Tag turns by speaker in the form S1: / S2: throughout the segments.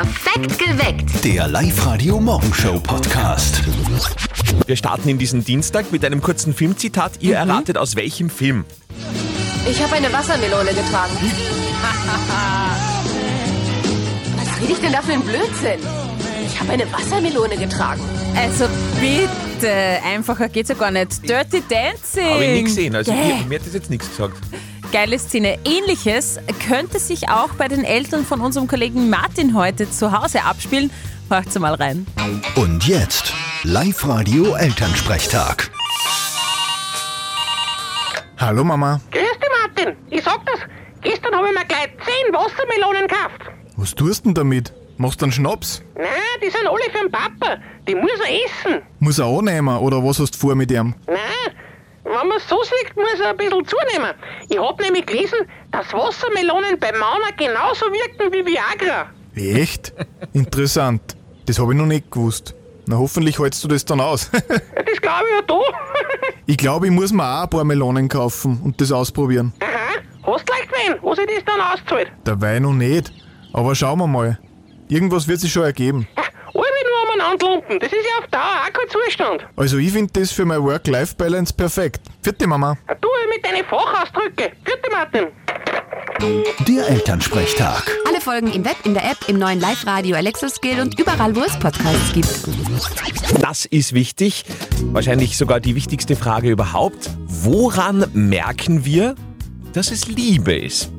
S1: Perfekt geweckt.
S2: Der Live-Radio-Morgenshow-Podcast.
S3: Wir starten in diesen Dienstag mit einem kurzen Filmzitat. Ihr erratet aus welchem Film.
S4: Ich habe eine Wassermelone getragen. Was rede ich denn da für einen Blödsinn? Ich habe eine Wassermelone getragen.
S5: Also bitte, einfacher geht's ja gar nicht. Dirty Dancing.
S3: Habe ich nie gesehen. Also
S5: Gäh.
S3: mir, mir hat das jetzt nichts gesagt.
S5: Geile Szene. Ähnliches könnte sich auch bei den Eltern von unserem Kollegen Martin heute zu Hause abspielen. Macht's mal rein.
S2: Und jetzt Live-Radio-Elternsprechtag.
S6: Hallo Mama,
S7: Grüß dich, Martin. Ich sag das. Gestern habe ich mir gleich 10 Wassermelonen gekauft.
S6: was tust denn damit? Machst du einen Schnaps?
S7: Nein, die sind alle für den Papa. Die muss er essen.
S6: Muss er annehmen oder was hast du vor mit ihm?
S7: Nein, wenn man so sieht, muss er ein bisschen zunehmen. Ich hab nämlich gelesen, dass Wassermelonen bei Männern genauso wirken wie Viagra.
S6: Echt? Interessant. Das habe ich noch nicht gewusst. Na hoffentlich hältst du das dann aus.
S7: Ja, Das glaube ich ja da.
S6: ich glaube, ich muss mir auch ein paar Melonen kaufen und das ausprobieren.
S7: Aha, hast leicht wen, wo sich das dann auszahlt?
S6: Dabei noch nicht. Aber schauen wir mal. Irgendwas wird sich schon ergeben.
S7: Ja, umeinander lumpen. Das ist ja auf Dauer auch kein Zustand.
S6: Also ich finde das für meine Work-Life-Balance perfekt. Vierte Mama.
S7: Du mit deinen Fachausdrücke. Vierte Martin.
S2: Der Elternsprechtag.
S1: Alle Folgen im Web, in der App, im neuen Live-Radio Alexa Skill und überall, wo es Podcasts gibt.
S3: Das ist wichtig. Wahrscheinlich sogar die wichtigste Frage überhaupt. Woran merken wir, dass es Liebe ist?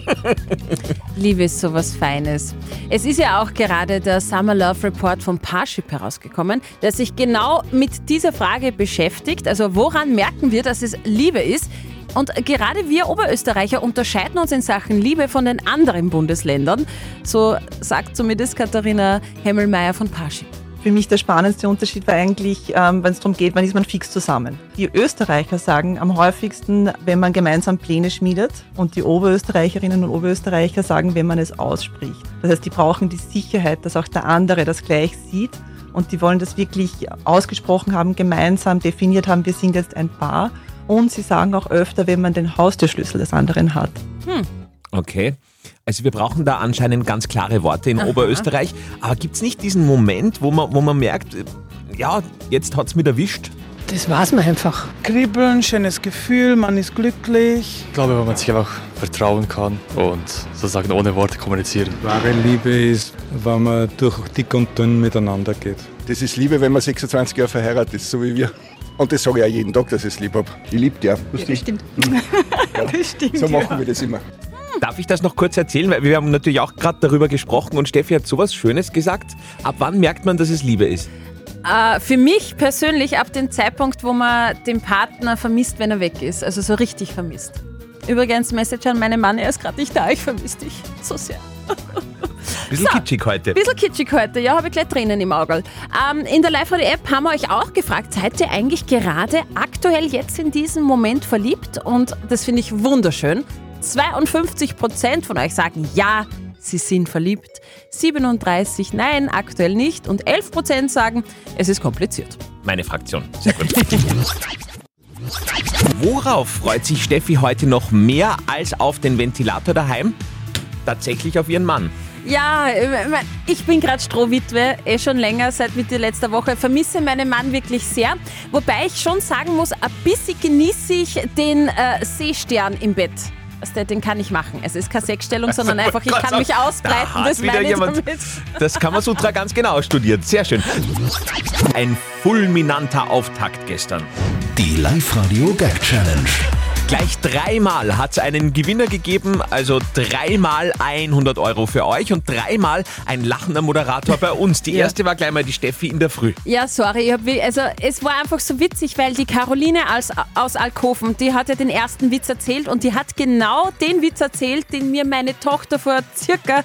S5: Liebe ist sowas Feines. Es ist ja auch gerade der Summer Love Report vom Parship herausgekommen, der sich genau mit dieser Frage beschäftigt. Also woran merken wir, dass es Liebe ist? Und gerade wir Oberösterreicher unterscheiden uns in Sachen Liebe von den anderen Bundesländern. So sagt zumindest Katharina Hemmelmeier von Parship.
S8: Für mich der spannendste Unterschied war eigentlich, ähm, wenn es darum geht, wann ist man fix zusammen. Die Österreicher sagen am häufigsten, wenn man gemeinsam Pläne schmiedet und die Oberösterreicherinnen und Oberösterreicher sagen, wenn man es ausspricht. Das heißt, die brauchen die Sicherheit, dass auch der andere das gleich sieht und die wollen das wirklich ausgesprochen haben, gemeinsam definiert haben, wir sind jetzt ein Paar. Und sie sagen auch öfter, wenn man den Haustürschlüssel des anderen hat.
S3: Okay. Also wir brauchen da anscheinend ganz klare Worte in Oberösterreich. Aber gibt es nicht diesen Moment, wo man, wo man merkt, ja, jetzt hat es mich erwischt?
S9: Das weiß man einfach.
S10: Kribbeln, schönes Gefühl, man ist glücklich.
S11: Ich glaube, wenn man sich einfach vertrauen kann und sozusagen ohne Worte kommunizieren.
S10: Wahre Liebe ist, wenn man durch dick und dünn miteinander geht.
S12: Das ist Liebe, wenn man 26 Jahre verheiratet ist, so wie wir. Und das sage ich auch jeden Tag, dass ich es lieb habe. Ich liebe dich auch. Das
S8: stimmt.
S12: das stimmt. So machen wir das immer.
S3: Darf ich das noch kurz erzählen? Weil wir haben natürlich auch gerade darüber gesprochen und Steffi hat sowas Schönes gesagt. Ab wann merkt man, dass es Liebe ist?
S5: Äh, für mich persönlich ab dem Zeitpunkt, wo man den Partner vermisst, wenn er weg ist. Also so richtig vermisst. Übrigens, Message an meinen Mann, er ist gerade nicht da, ich vermisse dich so sehr.
S3: Bisschen
S5: So.
S3: kitschig heute.
S5: Bisschen kitschig heute, ja, habe ich gleich Tränen im Auge. Ähm, in der Live-Radio-App haben wir euch auch gefragt, seid ihr eigentlich gerade aktuell jetzt in diesem Moment verliebt? Und das finde ich wunderschön. 52% von euch sagen ja, sie sind verliebt. 37% nein, aktuell nicht. Und 11% sagen, es ist kompliziert.
S3: Meine Fraktion. Sehr gut. Worauf freut sich Steffi heute noch mehr als auf den Ventilator daheim? Tatsächlich auf ihren Mann.
S5: Ja, äh, ich bin gerade Strohwitwe, eh schon länger, seit Mitte letzter Woche. Vermisse meinen Mann wirklich sehr. Wobei ich schon sagen muss, ein bisschen genieße ich den äh, Seestern im Bett. Den kann ich machen. Es ist keine Sechsstellung, sondern einfach, ich kann mich ausbreiten.
S3: Da
S5: Das
S3: wieder
S5: meine
S3: jemand
S5: damit.
S3: das Kamasutra ganz genau studiert. Sehr schön. Ein fulminanter Auftakt gestern.
S2: Die Live-Radio-Gag-Challenge.
S3: Gleich dreimal hat es einen Gewinner gegeben, also dreimal 100 Euro für euch und dreimal ein lachender Moderator bei uns. Die erste war gleich mal die Steffi in der Früh.
S5: Ja, sorry, ich hab, wie- also es war einfach so witzig, weil die Caroline als, aus Alkoven, die hat ja den ersten Witz erzählt und die hat genau den Witz erzählt, den mir meine Tochter vor circa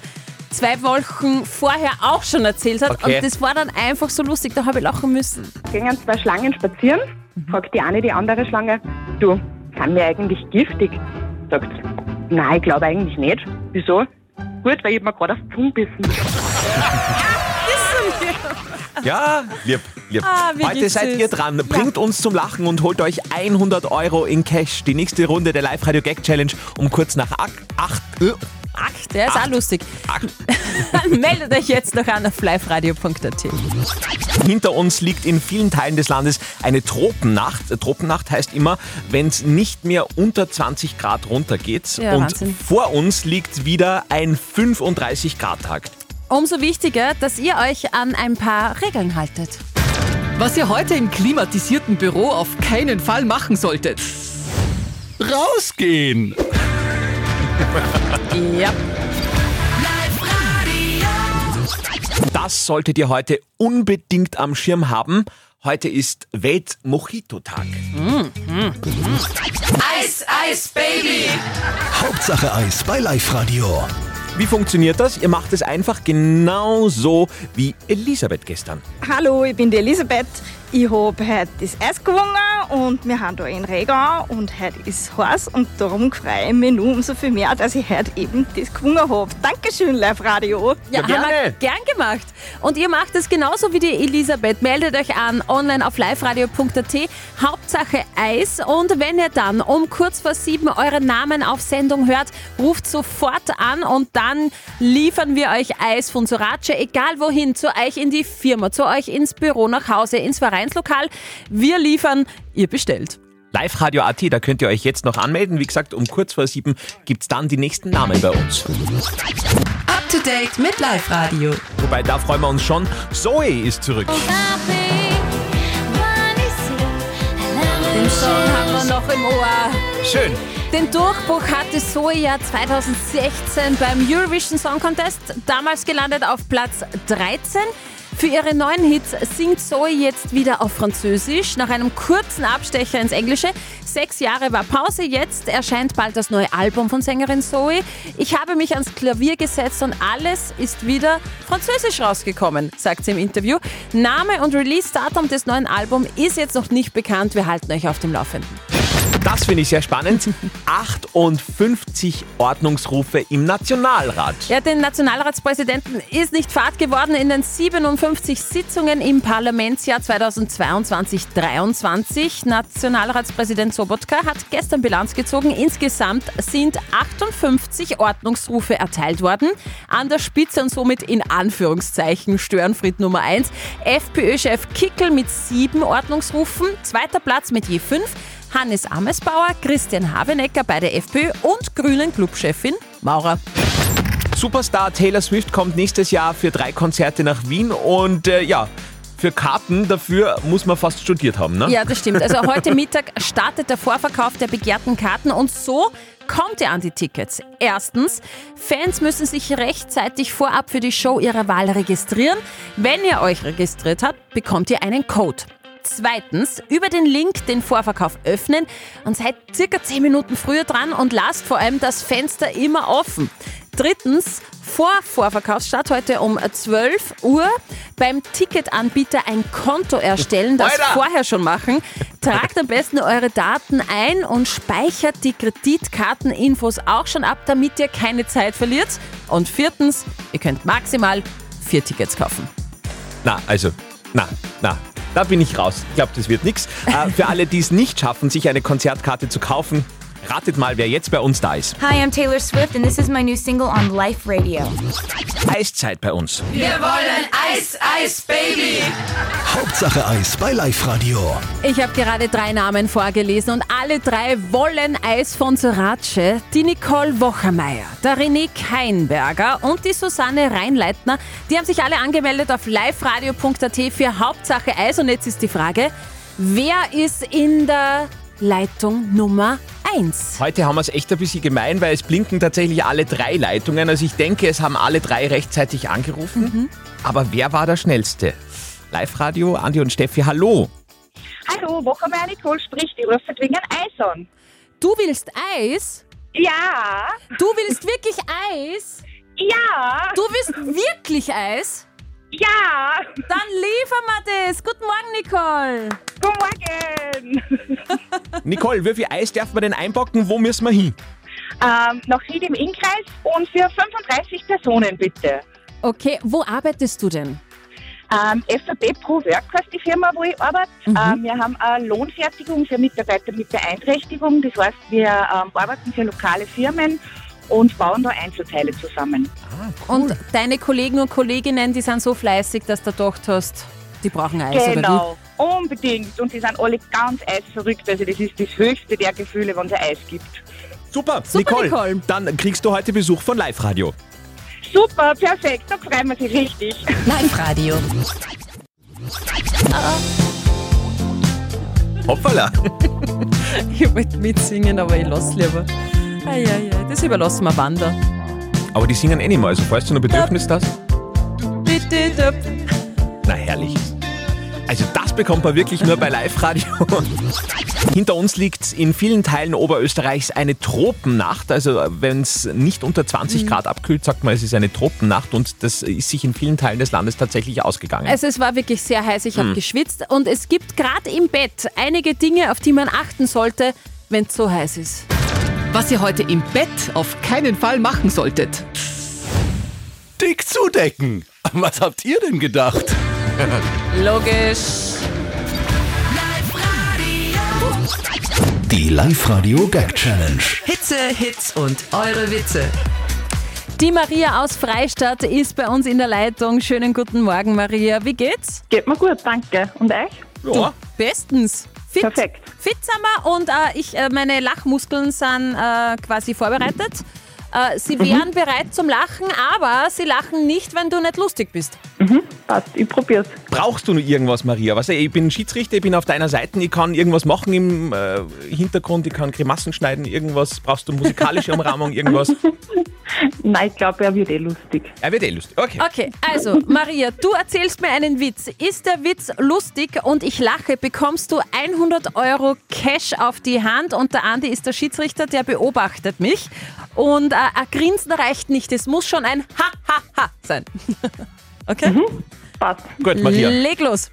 S5: zwei Wochen vorher auch schon erzählt hat.
S3: Okay.
S5: Und das war dann einfach so lustig, da habe ich lachen müssen.
S13: gingen zwei Schlangen spazieren, fragt die eine die andere Schlange, du, sind wir eigentlich giftig? Sagt sie, nein, ich glaube eigentlich nicht. Wieso? Gut, weil ich mir gerade auf die Zunge gebissen.
S3: Ja, lieb, lieb.
S5: Ah,
S3: Heute seid
S5: süß.
S3: ihr dran. Bringt uns zum Lachen und holt euch 100 Euro in Cash. Die nächste Runde der Live-Radio Gag Challenge um kurz nach 8,
S5: Acht, der ist auch lustig. Meldet euch jetzt noch an auf liveradio.at.
S3: Hinter uns liegt in vielen Teilen des Landes eine Tropennacht. Tropennacht heißt immer, wenn es nicht mehr unter 20 Grad runtergeht.
S5: Ja,
S3: Und
S5: Wahnsinn.
S3: vor uns liegt wieder ein 35 Grad Tag.
S5: Umso wichtiger, dass ihr euch an ein paar Regeln haltet.
S9: Was ihr heute im klimatisierten Büro auf keinen Fall machen solltet.
S2: Rausgehen!
S5: Ja.
S3: Das solltet ihr heute unbedingt am Schirm haben. Heute ist Welt-Mojito-Tag.
S9: Eis, Eis, Baby!
S2: Hauptsache Eis bei Live Radio.
S3: Wie funktioniert das? Ihr macht es einfach genauso wie Elisabeth gestern.
S14: Hallo, ich bin die Elisabeth. Ich habe heute das Eis gewonnen und wir haben da in Rega und heute ist heiß und darum freue ich mich nur umso viel mehr, dass ich heute eben das gewonnen habe. Dankeschön, Live Radio.
S5: Ja, haben wir gern gemacht. Und ihr macht es genauso wie die Elisabeth. Meldet euch an online auf liveradio.at. Hauptsache Eis. Und wenn ihr dann um kurz vor sieben euren Namen auf Sendung hört, ruft sofort an und dann liefern wir euch Eis von Sorace, egal wohin, zu euch in die Firma, zu euch ins Büro, nach Hause, ins Vereinslokal. Wir liefern, ihr bestellt.
S3: Live Radio AT, da könnt ihr euch jetzt noch anmelden. Wie gesagt, um kurz vor sieben gibt es dann die nächsten Namen bei uns.
S1: Up to date mit Live Radio.
S3: Wobei, da freuen wir uns schon. Zoe ist zurück.
S5: Den Song haben wir noch im Ohr.
S3: Schön.
S5: Den Durchbruch hatte Zoe ja 2016 beim Eurovision Song Contest, damals gelandet auf Platz 13. Für ihre neuen Hits singt Zoe jetzt wieder auf Französisch, nach einem kurzen Abstecher ins Englische. Sechs Jahre war Pause, jetzt erscheint bald das neue Album von Sängerin Zoe. Ich habe mich ans Klavier gesetzt und alles ist wieder französisch rausgekommen, sagt sie im Interview. Name und Release-Datum des neuen Albums ist jetzt noch nicht bekannt, wir halten euch auf dem Laufenden.
S3: Das finde ich sehr spannend. 58 Ordnungsrufe im Nationalrat.
S5: Ja, den Nationalratspräsidenten ist nicht fad geworden in den 57 Sitzungen im Parlamentsjahr 2022-23. Nationalratspräsident Sobotka hat gestern Bilanz gezogen. Insgesamt sind 58 Ordnungsrufe erteilt worden. An der Spitze und somit in Anführungszeichen Störenfried Nummer 1. FPÖ-Chef Kickel mit sieben Ordnungsrufen. Zweiter Platz mit je fünf. Hannes Amesbauer, Christian Habenecker bei der FPÖ und Grünen Clubchefin Maurer.
S3: Superstar Taylor Swift kommt nächstes Jahr für drei Konzerte nach Wien und äh, ja, für Karten dafür muss man fast studiert haben, ne?
S5: Ja, das stimmt. Also heute Mittag startet der Vorverkauf der begehrten Karten und so kommt ihr an die Tickets. Erstens, Fans müssen sich rechtzeitig vorab für die Show ihrer Wahl registrieren. Wenn ihr euch registriert habt, bekommt ihr einen Code. Zweitens, über den Link den Vorverkauf öffnen und seid circa 10 Minuten früher dran und lasst vor allem das Fenster immer offen. Drittens, vor Vorverkaufsstart heute um 12 Uhr beim Ticketanbieter ein Konto erstellen, das
S15: Alter!
S5: vorher schon machen. Tragt am besten eure Daten ein und speichert die Kreditkarteninfos auch schon ab, damit ihr keine Zeit verliert. Und viertens, ihr könnt maximal vier Tickets kaufen.
S3: Na, also, na, na. Da bin ich raus. Ich glaube, das wird nichts. Äh, für alle, die es nicht schaffen, sich eine Konzertkarte zu kaufen, ratet mal, wer jetzt bei uns da ist.
S16: Hi, I'm Taylor Swift, and this is my new single on Life Radio.
S3: Eiszeit bei uns.
S9: Wir wollen Eis, Eis, Baby!
S2: Hauptsache Eis bei Live Radio.
S5: Ich habe gerade drei Namen vorgelesen und alle drei wollen Eis von Sorace. Die Nicole Wochermeier, der René Keinberger und die Susanne Reinleitner. Die haben sich alle angemeldet auf liveradio.at für Hauptsache Eis. Und jetzt ist die Frage, wer ist in der Leitung Nummer 1?
S3: Heute haben wir es echt ein bisschen gemein, weil es blinken tatsächlich alle drei Leitungen. Also ich denke, es haben alle drei rechtzeitig angerufen. Aber wer war der Schnellste? Live-Radio, Andi und Steffi, hallo.
S13: Hallo, Wochenmeier Nicole spricht. Ich rufe wegen Eis an.
S5: Du willst Eis?
S13: Ja.
S5: Du willst wirklich Eis?
S13: Ja.
S5: Du willst wirklich Eis?
S13: Ja.
S5: Dann liefern wir das. Guten Morgen, Nicole.
S13: Guten Morgen.
S3: Nicole, wie viel Eis darf man denn einpacken? Wo müssen wir hin?
S13: Ähm, nach Ried im Innkreis und für 35 Personen bitte.
S5: Okay, wo arbeitest du denn?
S13: Ähm, FAB Pro Work heißt die Firma, wo ich arbeite.
S5: Mhm.
S13: Ähm, wir haben eine Lohnfertigung für Mitarbeiter mit Beeinträchtigung. Das heißt, wir ähm, arbeiten für lokale Firmen und bauen da Einzelteile zusammen.
S5: Und deine Kollegen und Kolleginnen, die sind so fleißig, dass du gedacht hast, die brauchen Eis,
S13: genau, unbedingt. Und die sind alle ganz eisverrückt. Also das ist das höchste der Gefühle, wenn es Eis gibt.
S3: Super,
S5: Super,
S3: Nicole.
S5: Nicole.
S3: Dann kriegst du heute Besuch von Live Radio.
S13: Super, perfekt, da freuen wir sich richtig.
S1: Live-Radio.
S3: Hoppala.
S5: oder wie? Ich wollte mitsingen, aber ich lasse lieber. Eieiei, das überlassen wir Wanda.
S3: Aber die singen eh nicht mehr, also falls du noch Bedürfnis
S5: döp.
S3: Na herrlich. Also das bekommt man wirklich nur bei Live-Radio. Hinter uns liegt in vielen Teilen Oberösterreichs eine Tropennacht. Also wenn es nicht unter 20 Grad abkühlt, sagt man, es ist eine Tropennacht und das ist sich in vielen Teilen des Landes tatsächlich ausgegangen.
S5: Also es war wirklich sehr heiß, ich habe
S3: Hm.
S5: geschwitzt und es gibt gerade im Bett einige Dinge, auf die man achten sollte, wenn es so heiß ist.
S9: Was ihr heute im Bett auf keinen Fall machen solltet.
S2: Dick zudecken. Was habt ihr denn gedacht?
S5: Logisch.
S2: Die Live-Radio Gag Challenge.
S1: Hitze, Hits und eure Witze.
S5: Die Maria aus Freistadt ist bei uns in der Leitung. Schönen guten Morgen, Maria. Wie geht's?
S13: Geht mir gut, danke. Und euch?
S3: Ja.
S5: Bestens. Fit,
S13: Perfekt.
S5: Fit sind wir und äh, ich, äh, meine Lachmuskeln sind äh, quasi vorbereitet. Äh, sie wären bereit zum Lachen, aber sie lachen nicht, wenn du nicht lustig bist.
S13: Mhm, passt, ich probier's.
S3: Brauchst du noch irgendwas, Maria? Du, ich bin Schiedsrichter, ich bin auf deiner Seite, ich kann irgendwas machen im äh, Hintergrund, ich kann Grimassen schneiden, irgendwas. Brauchst du musikalische Umrahmung, irgendwas?
S13: Nein, ich glaube, er wird eh lustig.
S3: Er wird eh lustig. Okay.
S5: Okay, also Maria, du erzählst mir einen Witz. Ist der Witz lustig und ich lache, bekommst du 100 Euro Cash auf die Hand und der Andi ist der Schiedsrichter, der beobachtet mich. Und äh, ein Grinsen reicht nicht, es muss schon ein Ha-Ha-Ha sein. okay?
S13: Passt.
S3: Gut, Maria.
S5: Leg los.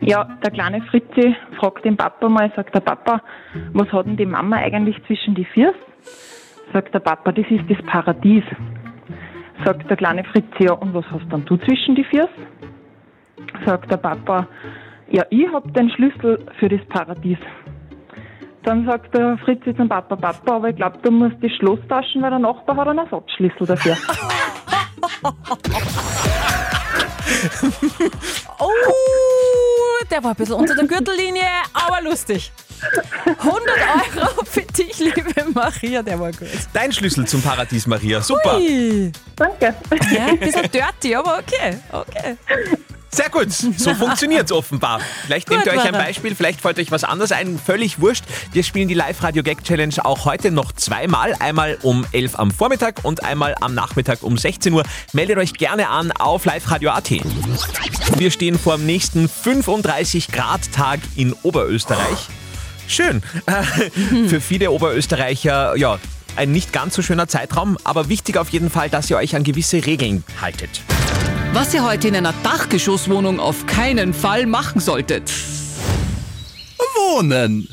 S13: Ja, der kleine Fritzi fragt den Papa mal, sagt der Papa, was hat denn die Mama eigentlich zwischen die Füße? Sagt der Papa, das ist das Paradies. Sagt der kleine Fritzi, ja, und was hast dann du zwischen die Füße? Sagt der Papa, ja, ich hab den Schlüssel für das Paradies. Dann sagt der Fritzi zum Papa, Papa, aber ich glaube, du musst das Schloss tauschen, weil der Nachbar hat einen Ersatzschlüssel dafür.
S5: Oh, der war ein bisschen unter der Gürtellinie, aber lustig. 100 Euro für dich, liebe Maria, der war gut.
S3: Dein Schlüssel zum Paradies, Maria. Super.
S5: Ui.
S13: Danke.
S5: Ja, ein bisschen dirty, aber okay. okay.
S3: Sehr gut, so funktioniert's offenbar. Vielleicht nehmt ihr euch ein. Beispiel, vielleicht fällt euch was anderes ein, völlig wurscht. Wir spielen die Live-Radio-Gag-Challenge auch heute noch zweimal. Einmal um 11 am Vormittag und einmal am Nachmittag um 16 Uhr. Meldet euch gerne an auf liveradio.at. Wir stehen vor dem nächsten 35-Grad-Tag in Oberösterreich. Schön. Für viele Oberösterreicher, ja, ein nicht ganz so schöner Zeitraum, aber wichtig auf jeden Fall, dass ihr euch an gewisse Regeln haltet.
S9: Was ihr heute in einer Dachgeschosswohnung auf keinen Fall machen solltet.
S2: Wohnen.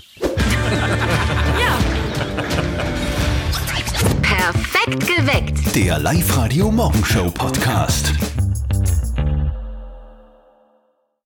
S1: Perfekt geweckt.
S2: Der Live-Radio Morgenshow Podcast.